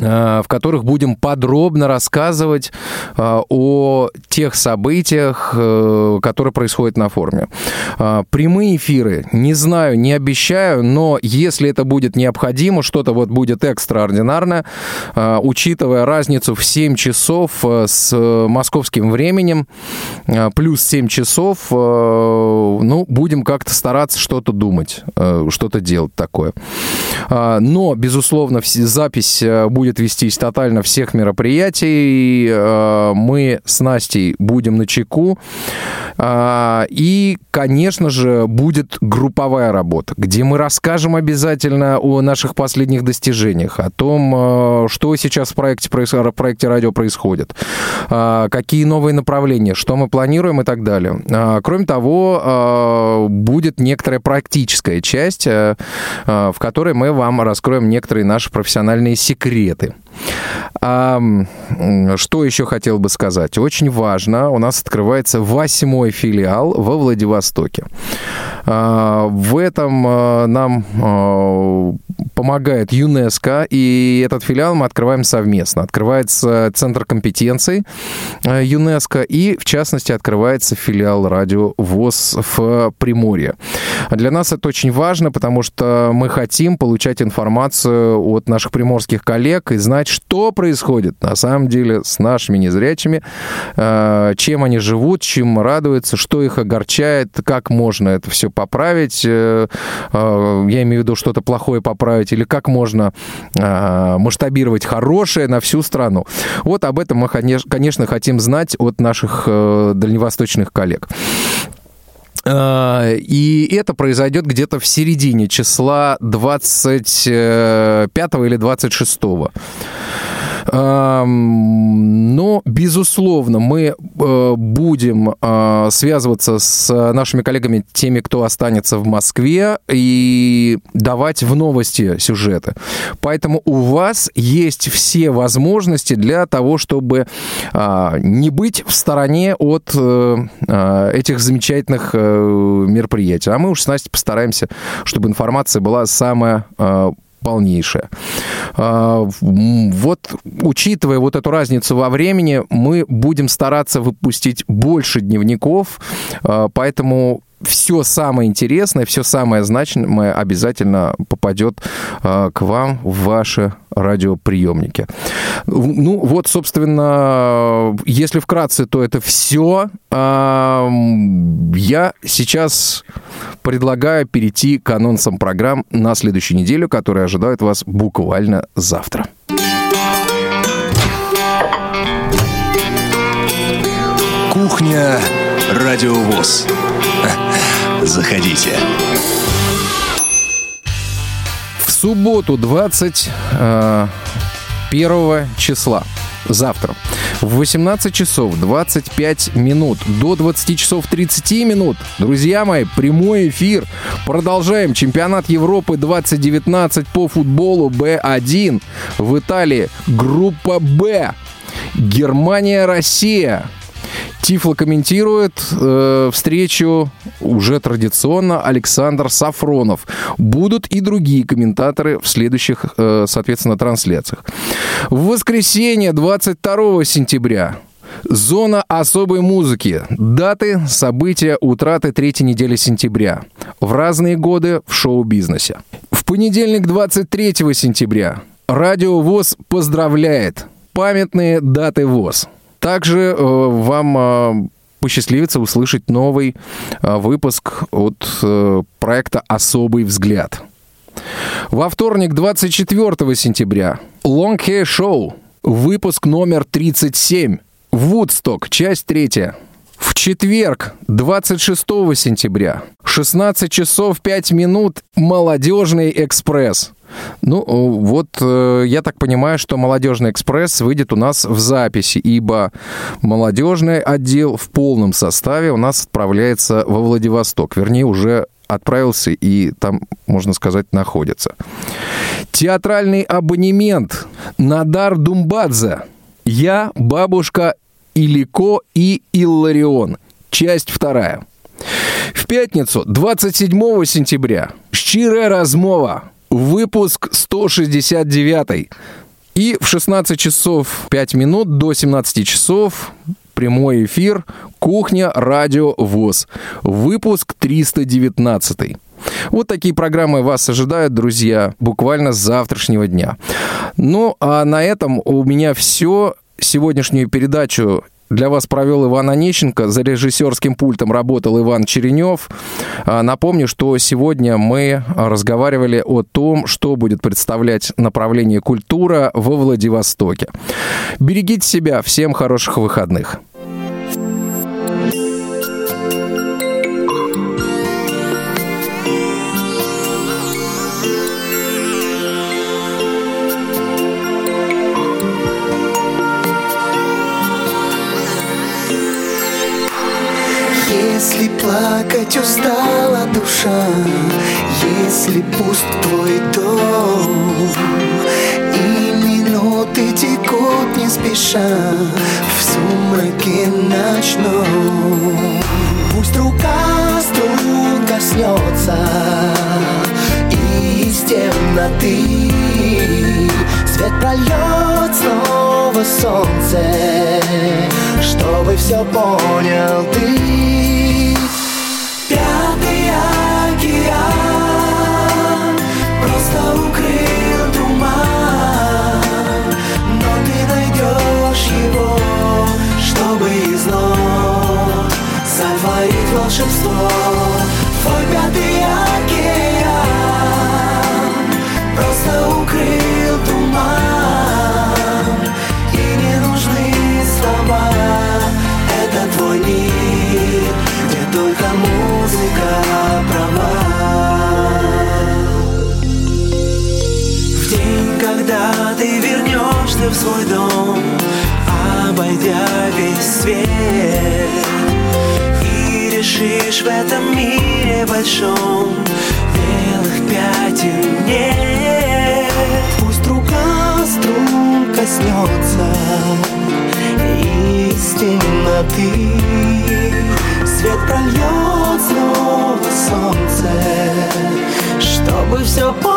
в которых будем подробно рассказывать э, о тех событиях, э, которые происходят на форуме. Прямые эфиры, не знаю, не обещаю, но если это будет необходимо, что-то вот будет экстраординарное, учитывая разницу в 7 часов с московским временем, плюс 7 часов, ну, будем как-то стараться что-то думать, что-то делать такое. Но, безусловно, запись будет вестись тотально всех мероприятий. Э, мы с Настей будем на чеку. Э, и, конечно же, будет групповая работа, где мы расскажем обязательно о наших последних достижениях, о том, э, что сейчас в проекте, в проекте радио происходит, какие новые направления, что мы планируем и так далее. Кроме того, будет некоторая практическая часть, в которой мы вам раскроем некоторые наши профессиональные секреты. А, что еще хотел бы сказать? Очень важно, у нас открывается восьмой филиал во Владивостоке. А, в этом а, нам а, помогает ЮНЕСКО, и этот филиал мы открываем совместно. Открывается Центр компетенций а, ЮНЕСКО, и, в частности, открывается филиал радио ВОЗ в Приморье. Для нас это очень важно, потому что мы хотим получать информацию от наших приморских коллег и знать, что происходит на самом деле с нашими незрячими, э, чем они живут, чем радуются, что их огорчает, как можно это все поправить. Э, э, я имею в виду что-то плохое поправить, или как можно масштабировать хорошее на всю страну. Вот об этом мы, конечно, хотим знать от наших дальневосточных коллег. И это произойдет где-то в середине числа 25 или 26. Но, безусловно, мы э, будем э, связываться с нашими коллегами, теми, кто останется в Москве, и давать в новости сюжеты. Поэтому у вас есть все возможности для того, чтобы а, не быть в стороне от э, а, этих замечательных э, мероприятий. А мы уж с Настей постараемся, чтобы информация была самая а, полнейшая. А, Вот, учитывая вот эту разницу во времени, мы будем стараться выпустить больше дневников, а, поэтому все самое интересное, все самое значимое обязательно попадет а, к вам в ваши радиоприемники. Ну, вот, собственно, если вкратце, то это все. Я сейчас предлагаю перейти к анонсам программ на следующую неделю, которые ожидают вас буквально завтра. Кухня Радиовоз. Заходите. В субботу 21 числа, завтра, в 18 часов 25 минут до 20 часов 30 минут, друзья мои, прямой эфир. Продолжаем чемпионат Европы 2019 по футболу Б1 в Италии. Группа Б. Германия, Россия. Тифло комментирует э, встречу уже традиционно Александр Сафронов. Будут и другие комментаторы в следующих, э, соответственно, трансляциях. В воскресенье 22 сентября Зона особой музыки. Даты, события, утраты третьей недели сентября. В разные годы в шоу-бизнесе. В понедельник 23 сентября Радио ВОЗ поздравляет. Памятные даты ВОЗ. Также э, вам э, посчастливится услышать новый э, выпуск от проекта «Особый взгляд». Во вторник, 24 сентября, Long Hair Show, выпуск номер 37, Вудсток, часть третья. В четверг, 26 сентября, 16 часов 5 минут, «Молодежный экспресс». Ну, вот э, я так понимаю, что «Молодежный экспресс» выйдет у нас в записи, ибо молодежный отдел в полном составе у нас отправляется во Владивосток. Вернее, уже отправился и там, можно сказать, находится. Театральный абонемент Надар Думбадзе. Я, бабушка Илико и Илларион. Часть вторая. В пятницу, 27 сентября, «Щирая размова», выпуск 169. И в 16 часов 5 минут до 17 часов прямой эфир «Кухня. Радио ВОЗ». Выпуск 319. Вот такие программы вас ожидают, друзья, буквально с завтрашнего дня. Ну, а на этом у меня все. Сегодняшнюю передачу для вас провел Иван Онищенко. За режиссерским пультом работал Иван Черенев. А, Напомню, что сегодня мы разговаривали о том, что будет представлять направление культура во Владивостоке. Берегите себя. Всем хороших выходных. Плакать устала душа, если пуст твой дом, и минуты текут не спеша в сумраке ночном. Пусть рука струн коснется, и из темноты свет прольет снова солнце, чтобы все понял ты. Просто укрыл туман, но ты найдешь его, чтобы износ сотворить волшебство. однажды в свой дом, обойдя весь свет. И решишь в этом мире большом белых пятен нет. Пусть рука струн коснется из ты, Свет прольет снова солнце, чтобы все понять.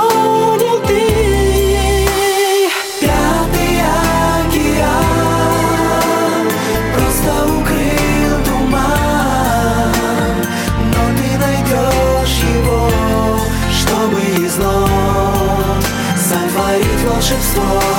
for